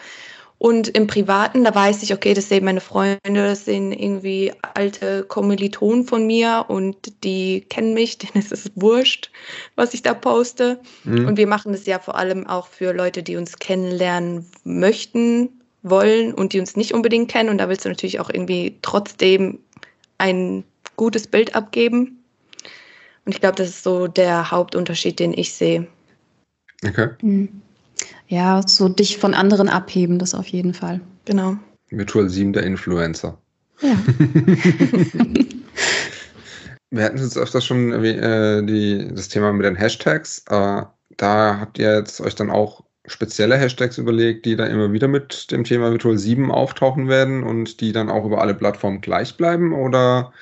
Und im Privaten, da weiß ich, okay, das sehen meine Freunde, das sind irgendwie alte Kommilitonen von mir und die kennen mich, (laughs) denen ist es wurscht, was ich da poste. Mhm. Und wir machen das ja vor allem auch für Leute, die uns kennenlernen möchten, wollen und die uns nicht unbedingt kennen. Und da willst du natürlich auch irgendwie trotzdem ein gutes Bild abgeben. Und ich glaube, das ist so der Hauptunterschied, den ich sehe. Okay. Mhm. Ja, so dich von anderen abheben, das auf jeden Fall. Genau. Virtual 7 der Influencer. Ja. (laughs) Wir hatten jetzt öfters schon äh, die, das Thema mit den Hashtags. Äh, da habt ihr jetzt euch dann auch spezielle Hashtags überlegt, die dann immer wieder mit dem Thema Virtual 7 auftauchen werden und die dann auch über alle Plattformen gleich bleiben? Oder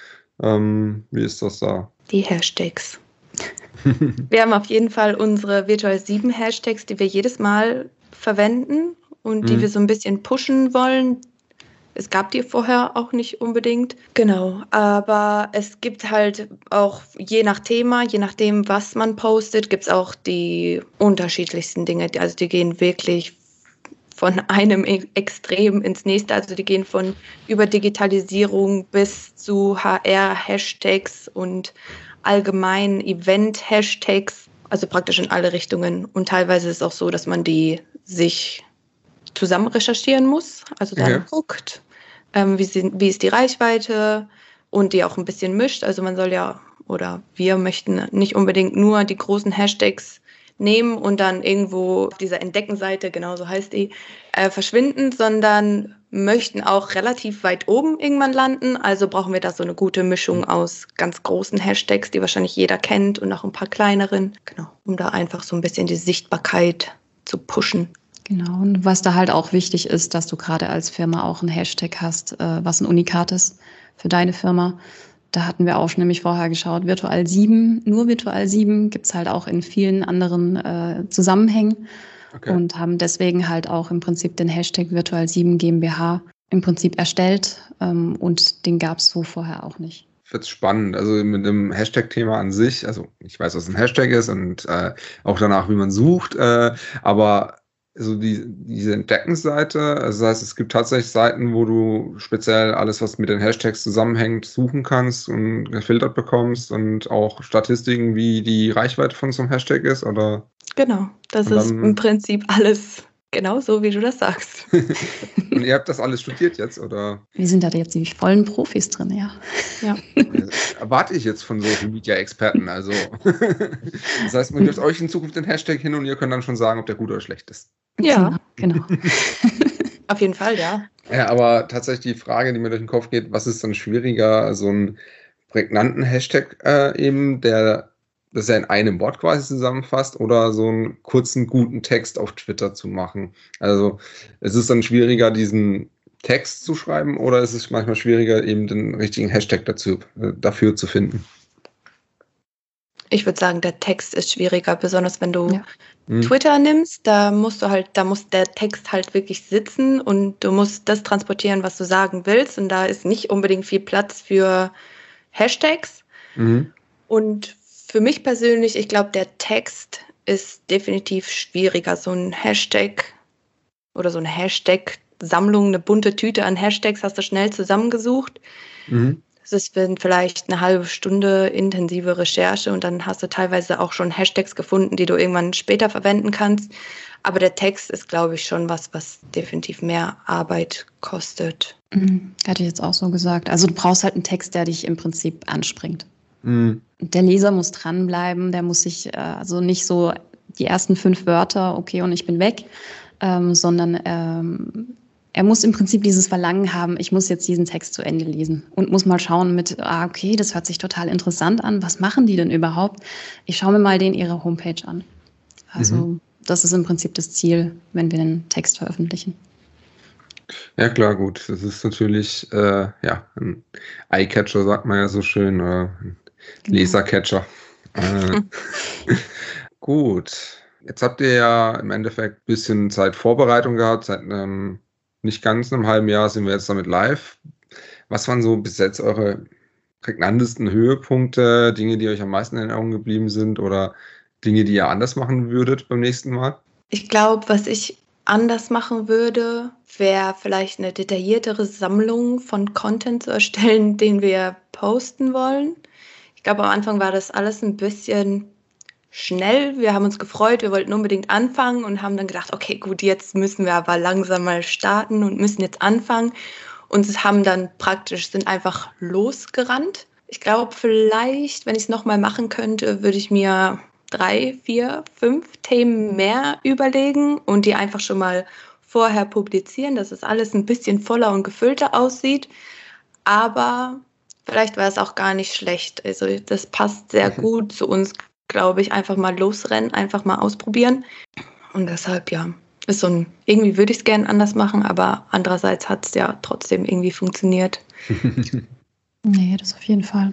ähm, wie ist das da? Die Hashtags. (laughs) wir haben auf jeden Fall unsere Virtual 7 Hashtags, die wir jedes Mal verwenden und die mhm. wir so ein bisschen pushen wollen. Es gab die vorher auch nicht unbedingt. Genau, aber es gibt halt auch je nach Thema, je nachdem, was man postet, gibt es auch die unterschiedlichsten Dinge. Also die gehen wirklich von (laughs) einem e- Extrem ins nächste. Also die gehen von über Digitalisierung bis zu HR-Hashtags und allgemeinen Event-Hashtags, also praktisch in alle Richtungen. Und teilweise ist es auch so, dass man die sich zusammen recherchieren muss. Also dann ja. guckt, ähm, wie, sie, wie ist die Reichweite und die auch ein bisschen mischt. Also man soll ja, oder wir möchten nicht unbedingt nur die großen Hashtags nehmen und dann irgendwo auf dieser Entdeckenseite, genau so heißt die, äh, verschwinden, sondern möchten auch relativ weit oben irgendwann landen. Also brauchen wir da so eine gute Mischung aus ganz großen Hashtags, die wahrscheinlich jeder kennt und auch ein paar kleineren, genau, um da einfach so ein bisschen die Sichtbarkeit zu pushen. Genau, und was da halt auch wichtig ist, dass du gerade als Firma auch ein Hashtag hast, äh, was ein Unikat ist für deine Firma. Da hatten wir auch schon nämlich vorher geschaut, Virtual 7, nur Virtual 7 gibt es halt auch in vielen anderen äh, Zusammenhängen okay. und haben deswegen halt auch im Prinzip den Hashtag Virtual 7 GmbH im Prinzip erstellt ähm, und den gab es so vorher auch nicht wird spannend. Also mit dem Hashtag-Thema an sich, also ich weiß, was ein Hashtag ist und äh, auch danach, wie man sucht, äh, aber so die, diese Entdeckensseite, also das heißt, es gibt tatsächlich Seiten, wo du speziell alles, was mit den Hashtags zusammenhängt, suchen kannst und gefiltert bekommst und auch Statistiken, wie die Reichweite von so einem Hashtag ist, oder? Genau, das ist im Prinzip alles genau so, wie du das sagst. (laughs) und ihr habt das alles studiert jetzt, oder? Wir sind da jetzt die vollen Profis drin, ja. Ja. Erwarte ich jetzt von Social Media Experten, also. (laughs) das heißt, man gibt euch in Zukunft den Hashtag hin und ihr könnt dann schon sagen, ob der gut oder schlecht ist. Ja, genau. (laughs) Auf jeden Fall, ja. Ja, aber tatsächlich die Frage, die mir durch den Kopf geht, was ist dann schwieriger, so einen prägnanten Hashtag äh, eben, der das ja in einem Wort quasi zusammenfasst, oder so einen kurzen, guten Text auf Twitter zu machen. Also es ist dann schwieriger, diesen Text zu schreiben, oder ist es manchmal schwieriger, eben den richtigen Hashtag dazu, äh, dafür zu finden? Ich würde sagen, der Text ist schwieriger, besonders wenn du ja. Mhm. Twitter nimmst, da musst du halt, da muss der Text halt wirklich sitzen und du musst das transportieren, was du sagen willst. Und da ist nicht unbedingt viel Platz für Hashtags. Mhm. Und für mich persönlich, ich glaube, der Text ist definitiv schwieriger. So ein Hashtag oder so eine Hashtag-Sammlung, eine bunte Tüte an Hashtags hast du schnell zusammengesucht. Mhm. Es ist vielleicht eine halbe Stunde intensive Recherche und dann hast du teilweise auch schon Hashtags gefunden, die du irgendwann später verwenden kannst. Aber der Text ist, glaube ich, schon was, was definitiv mehr Arbeit kostet. Mhm. Hatte ich jetzt auch so gesagt. Also du brauchst halt einen Text, der dich im Prinzip anspringt. Mhm. Der Leser muss dranbleiben, der muss sich äh, also nicht so die ersten fünf Wörter, okay, und ich bin weg, ähm, sondern ähm, er muss im Prinzip dieses Verlangen haben, ich muss jetzt diesen Text zu Ende lesen und muss mal schauen mit, ah, okay, das hört sich total interessant an. Was machen die denn überhaupt? Ich schaue mir mal den ihre Homepage an. Also mhm. das ist im Prinzip das Ziel, wenn wir den Text veröffentlichen. Ja, klar, gut. Das ist natürlich, äh, ja, ein Eyecatcher, sagt man ja so schön, oder ein. Lasercatcher. Äh, (laughs) gut. Jetzt habt ihr ja im Endeffekt ein bisschen Zeit Vorbereitung gehabt. Seit einem, nicht ganz einem halben Jahr sind wir jetzt damit live. Was waren so bis jetzt eure prägnantesten Höhepunkte, Dinge, die euch am meisten in Erinnerung geblieben sind oder Dinge, die ihr anders machen würdet beim nächsten Mal? Ich glaube, was ich anders machen würde, wäre vielleicht eine detailliertere Sammlung von Content zu erstellen, (laughs) den wir posten wollen. Ich glaube, am Anfang war das alles ein bisschen schnell. Wir haben uns gefreut, wir wollten unbedingt anfangen und haben dann gedacht, okay, gut, jetzt müssen wir aber langsam mal starten und müssen jetzt anfangen. Und haben dann praktisch, sind einfach losgerannt. Ich glaube, vielleicht, wenn ich es nochmal machen könnte, würde ich mir drei, vier, fünf Themen mehr überlegen und die einfach schon mal vorher publizieren, dass es alles ein bisschen voller und gefüllter aussieht. Aber vielleicht war es auch gar nicht schlecht. Also das passt sehr mhm. gut zu uns, glaube ich. Einfach mal losrennen, einfach mal ausprobieren. Und deshalb, ja, ist so ein, irgendwie würde ich es gerne anders machen, aber andererseits hat es ja trotzdem irgendwie funktioniert. (laughs) Nee, das auf jeden Fall.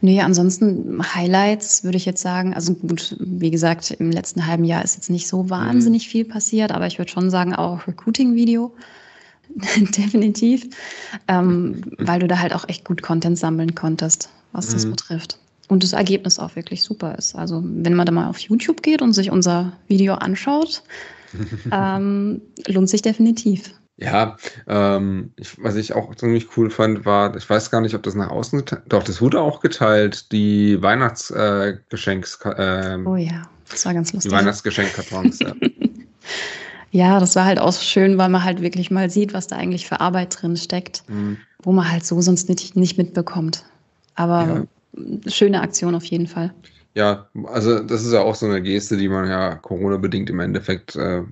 Nee, ansonsten Highlights würde ich jetzt sagen, also gut, wie gesagt, im letzten halben Jahr ist jetzt nicht so wahnsinnig mhm. viel passiert, aber ich würde schon sagen, auch Recruiting-Video. (laughs) Definitiv. Ähm, weil du da halt auch echt gut Content sammeln konntest, was mhm. das betrifft. Und das Ergebnis auch wirklich super ist. Also, wenn man da mal auf YouTube geht und sich unser Video anschaut, (laughs) ähm, lohnt sich definitiv. Ja, ähm, ich, was ich auch ziemlich cool fand, war, ich weiß gar nicht, ob das nach außen geteilt, doch, das wurde auch geteilt, die Weihnachtsgeschenks. Äh, ähm, oh ja, das war ganz lustig. Die Weihnachtsgeschenkkartons, ja. (laughs) ja, das war halt auch schön, weil man halt wirklich mal sieht, was da eigentlich für Arbeit drin steckt, mhm. wo man halt so sonst nicht, nicht mitbekommt. Aber ja. schöne Aktion auf jeden Fall. Ja, also das ist ja auch so eine Geste, die man ja Corona-bedingt im Endeffekt äh,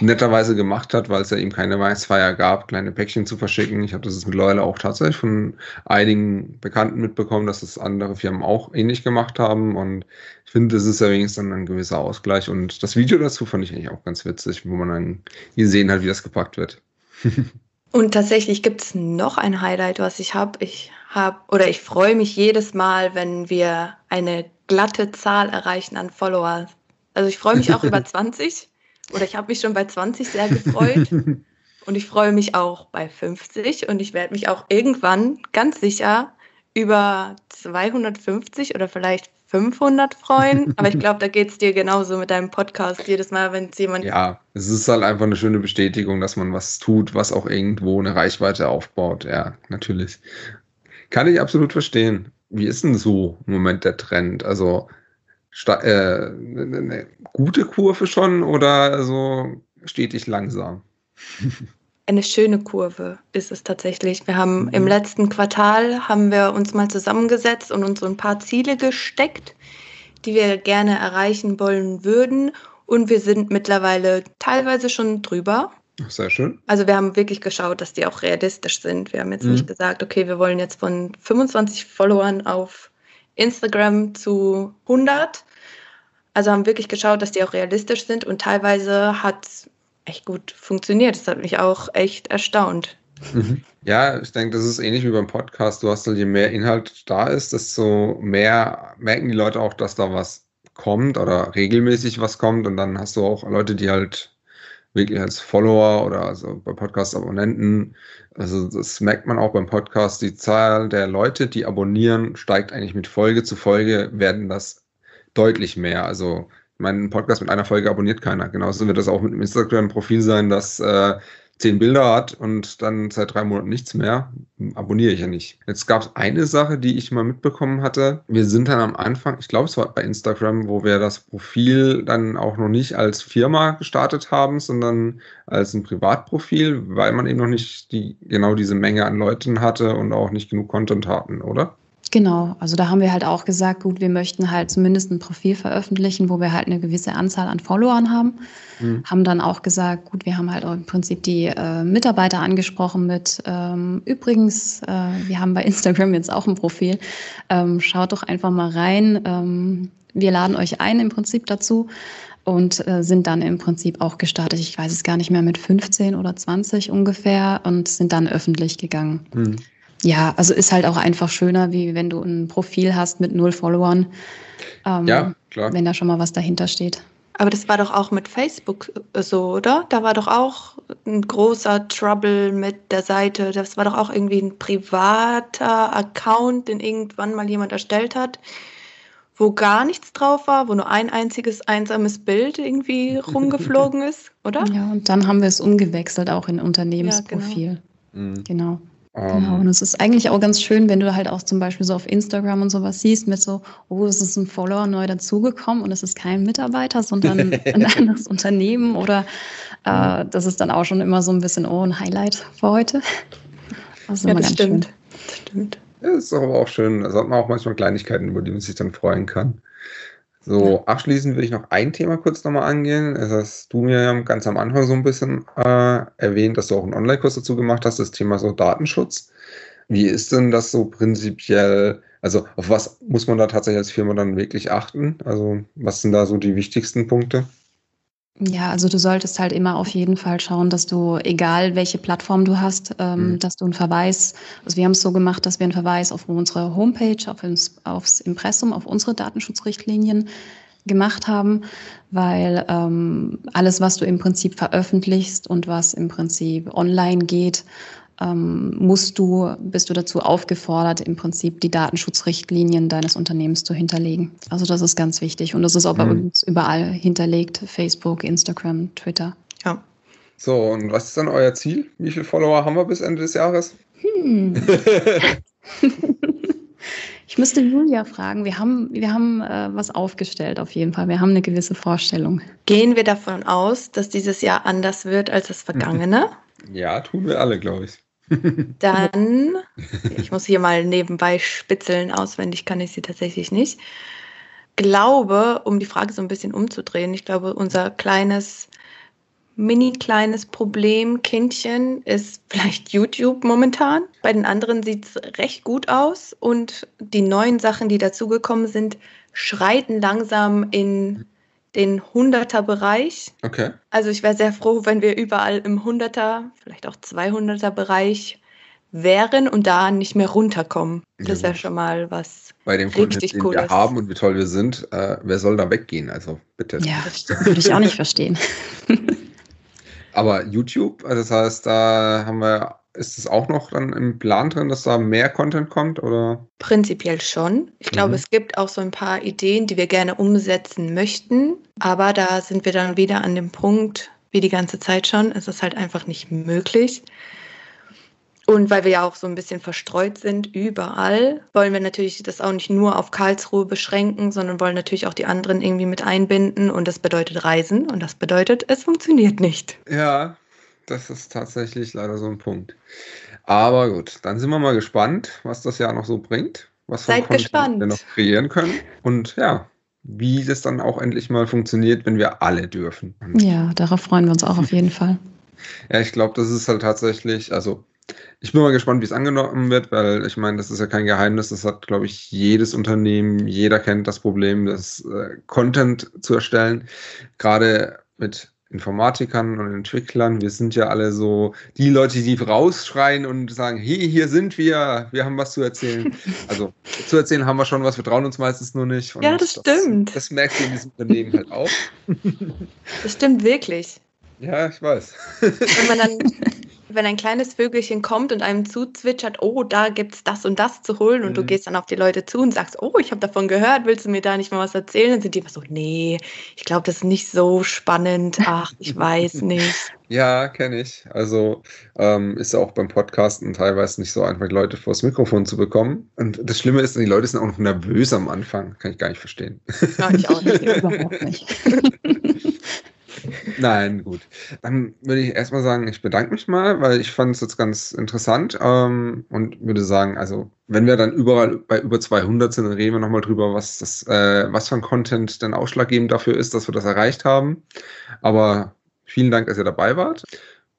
netterweise gemacht hat, weil es ja eben keine Weihnachtsfeier gab, kleine Päckchen zu verschicken. Ich habe das mittlerweile auch tatsächlich von einigen Bekannten mitbekommen, dass das andere Firmen auch ähnlich gemacht haben. Und ich finde, das ist ja wenigstens dann ein gewisser Ausgleich. Und das Video dazu fand ich eigentlich auch ganz witzig, wo man dann gesehen hat, wie das gepackt wird. (laughs) Und tatsächlich gibt es noch ein Highlight, was ich habe. Ich habe oder ich freue mich jedes Mal, wenn wir eine glatte Zahl erreichen an Followers. Also ich freue mich auch über (laughs) 20 oder ich habe mich schon bei 20 sehr gefreut. (laughs) und ich freue mich auch bei 50 und ich werde mich auch irgendwann ganz sicher über 250 oder vielleicht 500 freuen. Aber ich glaube, da geht es dir genauso mit deinem Podcast jedes Mal, wenn es jemand. Ja, es ist halt einfach eine schöne Bestätigung, dass man was tut, was auch irgendwo eine Reichweite aufbaut. Ja, natürlich. Kann ich absolut verstehen. Wie ist denn so im Moment der Trend? Also äh, eine gute Kurve schon oder so stetig langsam? (laughs) Eine schöne Kurve ist es tatsächlich. Wir haben mhm. im letzten Quartal haben wir uns mal zusammengesetzt und uns so ein paar Ziele gesteckt, die wir gerne erreichen wollen würden. Und wir sind mittlerweile teilweise schon drüber. Sehr schön. Also wir haben wirklich geschaut, dass die auch realistisch sind. Wir haben jetzt mhm. nicht gesagt, okay, wir wollen jetzt von 25 Followern auf Instagram zu 100. Also haben wirklich geschaut, dass die auch realistisch sind und teilweise hat es echt gut funktioniert. Das hat mich auch echt erstaunt. Mhm. Ja, ich denke, das ist ähnlich wie beim Podcast. Du hast halt, je mehr Inhalt da ist, desto mehr merken die Leute auch, dass da was kommt oder regelmäßig was kommt. Und dann hast du auch Leute, die halt wirklich als Follower oder also bei Podcast-Abonnenten. Also das merkt man auch beim Podcast. Die Zahl der Leute, die abonnieren, steigt eigentlich mit Folge zu Folge, werden das deutlich mehr. Also mein Podcast mit einer Folge abonniert keiner. Genauso wird das auch mit einem Instagram-Profil sein, das äh, zehn Bilder hat und dann seit drei Monaten nichts mehr, abonniere ich ja nicht. Jetzt gab es eine Sache, die ich mal mitbekommen hatte. Wir sind dann am Anfang, ich glaube, es war bei Instagram, wo wir das Profil dann auch noch nicht als Firma gestartet haben, sondern als ein Privatprofil, weil man eben noch nicht die, genau diese Menge an Leuten hatte und auch nicht genug Content hatten, oder? Genau, also da haben wir halt auch gesagt, gut, wir möchten halt zumindest ein Profil veröffentlichen, wo wir halt eine gewisse Anzahl an Followern haben. Mhm. Haben dann auch gesagt, gut, wir haben halt auch im Prinzip die äh, Mitarbeiter angesprochen mit, ähm, übrigens, äh, wir haben bei Instagram jetzt auch ein Profil, ähm, schaut doch einfach mal rein. Ähm, wir laden euch ein im Prinzip dazu. und äh, sind dann im Prinzip auch gestartet. Ich weiß es gar nicht mehr mit 15 oder 20 ungefähr und sind dann öffentlich gegangen. Mhm. Ja, also ist halt auch einfach schöner, wie wenn du ein Profil hast mit null Followern. Ähm, ja, klar. Wenn da schon mal was dahinter steht. Aber das war doch auch mit Facebook äh, so, oder? Da war doch auch ein großer Trouble mit der Seite. Das war doch auch irgendwie ein privater Account, den irgendwann mal jemand erstellt hat, wo gar nichts drauf war, wo nur ein einziges einsames Bild irgendwie (laughs) rumgeflogen ist, oder? Ja, und dann haben wir es umgewechselt, auch in Unternehmensprofil. Ja, genau. Mhm. genau. Genau, und es ist eigentlich auch ganz schön, wenn du halt auch zum Beispiel so auf Instagram und sowas siehst mit so, oh, es ist ein Follower neu dazugekommen und es ist kein Mitarbeiter, sondern (laughs) ein anderes Unternehmen oder äh, das ist dann auch schon immer so ein bisschen, oh, ein Highlight für heute. Das ja, das stimmt. das stimmt. Ja, das ist aber auch schön. Da hat man auch manchmal Kleinigkeiten, über die man sich dann freuen kann. So, abschließend will ich noch ein Thema kurz nochmal angehen. Das hast du mir ganz am Anfang so ein bisschen äh, erwähnt, dass du auch einen Online-Kurs dazu gemacht hast, das Thema so Datenschutz. Wie ist denn das so prinzipiell? Also, auf was muss man da tatsächlich als Firma dann wirklich achten? Also, was sind da so die wichtigsten Punkte? Ja, also du solltest halt immer auf jeden Fall schauen, dass du, egal welche Plattform du hast, ähm, mhm. dass du einen Verweis, also wir haben es so gemacht, dass wir einen Verweis auf unsere Homepage, auf ins, aufs Impressum, auf unsere Datenschutzrichtlinien gemacht haben, weil ähm, alles, was du im Prinzip veröffentlichst und was im Prinzip online geht, ähm, musst du, bist du dazu aufgefordert, im Prinzip die Datenschutzrichtlinien deines Unternehmens zu hinterlegen. Also das ist ganz wichtig und das ist auch bei mhm. uns überall hinterlegt, Facebook, Instagram, Twitter. Ja. So, und was ist dann euer Ziel? Wie viele Follower haben wir bis Ende des Jahres? Hm. (laughs) ich müsste Julia fragen. Wir haben, wir haben äh, was aufgestellt auf jeden Fall. Wir haben eine gewisse Vorstellung. Gehen wir davon aus, dass dieses Jahr anders wird als das (laughs) vergangene? Ja, tun wir alle, glaube ich. Dann, ich muss hier mal nebenbei spitzeln, auswendig kann ich sie tatsächlich nicht. Glaube, um die Frage so ein bisschen umzudrehen, ich glaube, unser kleines, mini kleines Problem, Kindchen, ist vielleicht YouTube momentan. Bei den anderen sieht es recht gut aus und die neuen Sachen, die dazugekommen sind, schreiten langsam in den 100er-Bereich. Okay. Also ich wäre sehr froh, wenn wir überall im 100er, vielleicht auch 200er-Bereich wären und da nicht mehr runterkommen. Das ja, wäre schon mal was Bei dem richtig Content, Cooles. den wir haben und wie toll wir sind, äh, wer soll da weggehen? Also bitte. Ja, das würde ich auch nicht verstehen. (laughs) Aber YouTube, also das heißt, da haben wir ist es auch noch dann im Plan drin, dass da mehr Content kommt? Oder? Prinzipiell schon. Ich glaube, mhm. es gibt auch so ein paar Ideen, die wir gerne umsetzen möchten. Aber da sind wir dann wieder an dem Punkt, wie die ganze Zeit schon, es ist halt einfach nicht möglich. Und weil wir ja auch so ein bisschen verstreut sind überall, wollen wir natürlich das auch nicht nur auf Karlsruhe beschränken, sondern wollen natürlich auch die anderen irgendwie mit einbinden. Und das bedeutet Reisen und das bedeutet, es funktioniert nicht. Ja, das ist tatsächlich leider so ein Punkt. Aber gut, dann sind wir mal gespannt, was das Jahr noch so bringt, was Seid gespannt. wir noch kreieren können. Und ja, wie das dann auch endlich mal funktioniert, wenn wir alle dürfen. Ja, darauf freuen wir uns auch auf jeden Fall. (laughs) Ja, ich glaube, das ist halt tatsächlich, also ich bin mal gespannt, wie es angenommen wird, weil ich meine, das ist ja kein Geheimnis. Das hat, glaube ich, jedes Unternehmen, jeder kennt das Problem, das äh, Content zu erstellen. Gerade mit Informatikern und Entwicklern, wir sind ja alle so die Leute, die rausschreien und sagen, hey, hier sind wir, wir haben was zu erzählen. (laughs) Also zu erzählen haben wir schon was, wir trauen uns meistens nur nicht. Und ja, das, das stimmt. Das merkst du in diesem Unternehmen halt auch. Das stimmt wirklich. Ja, ich weiß. Wenn man dann (laughs) wenn ein kleines Vögelchen kommt und einem zuzwitschert, oh, da gibt es das und das zu holen und mhm. du gehst dann auf die Leute zu und sagst, oh, ich habe davon gehört, willst du mir da nicht mal was erzählen? Dann sind die immer so, nee, ich glaube, das ist nicht so spannend. Ach, ich weiß (laughs) nicht. Ja, kenne ich. Also ähm, ist ja auch beim Podcasten teilweise nicht so einfach, Leute vors Mikrofon zu bekommen. Und das Schlimme ist, die Leute sind auch noch nervös am Anfang. Kann ich gar nicht verstehen. Ja, ich auch nicht. (laughs) Überhaupt nicht. Nein, gut. Dann würde ich erstmal sagen, ich bedanke mich mal, weil ich fand es jetzt ganz interessant ähm, und würde sagen, also wenn wir dann überall bei über 200 sind, dann reden wir nochmal drüber, was das, äh, was für ein Content denn ausschlaggebend dafür ist, dass wir das erreicht haben. Aber vielen Dank, dass ihr dabei wart.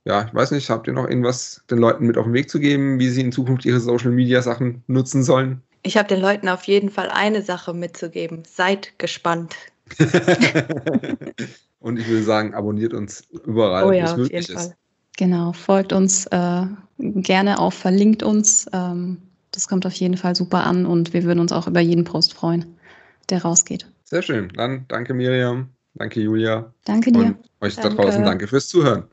Ja, ich weiß nicht, habt ihr noch irgendwas den Leuten mit auf den Weg zu geben, wie sie in Zukunft ihre Social Media Sachen nutzen sollen? Ich habe den Leuten auf jeden Fall eine Sache mitzugeben. Seid gespannt (laughs) Und ich will sagen, abonniert uns überall, Oh wo ja, es auf möglich ist. Fall. Genau, folgt uns äh, gerne auch, verlinkt uns. Ähm, das kommt auf jeden Fall super an und wir würden uns auch über jeden Post freuen, der rausgeht. Sehr schön. Dann danke Miriam, danke Julia Danke dir. und euch da Danke. draußen danke fürs Zuhören.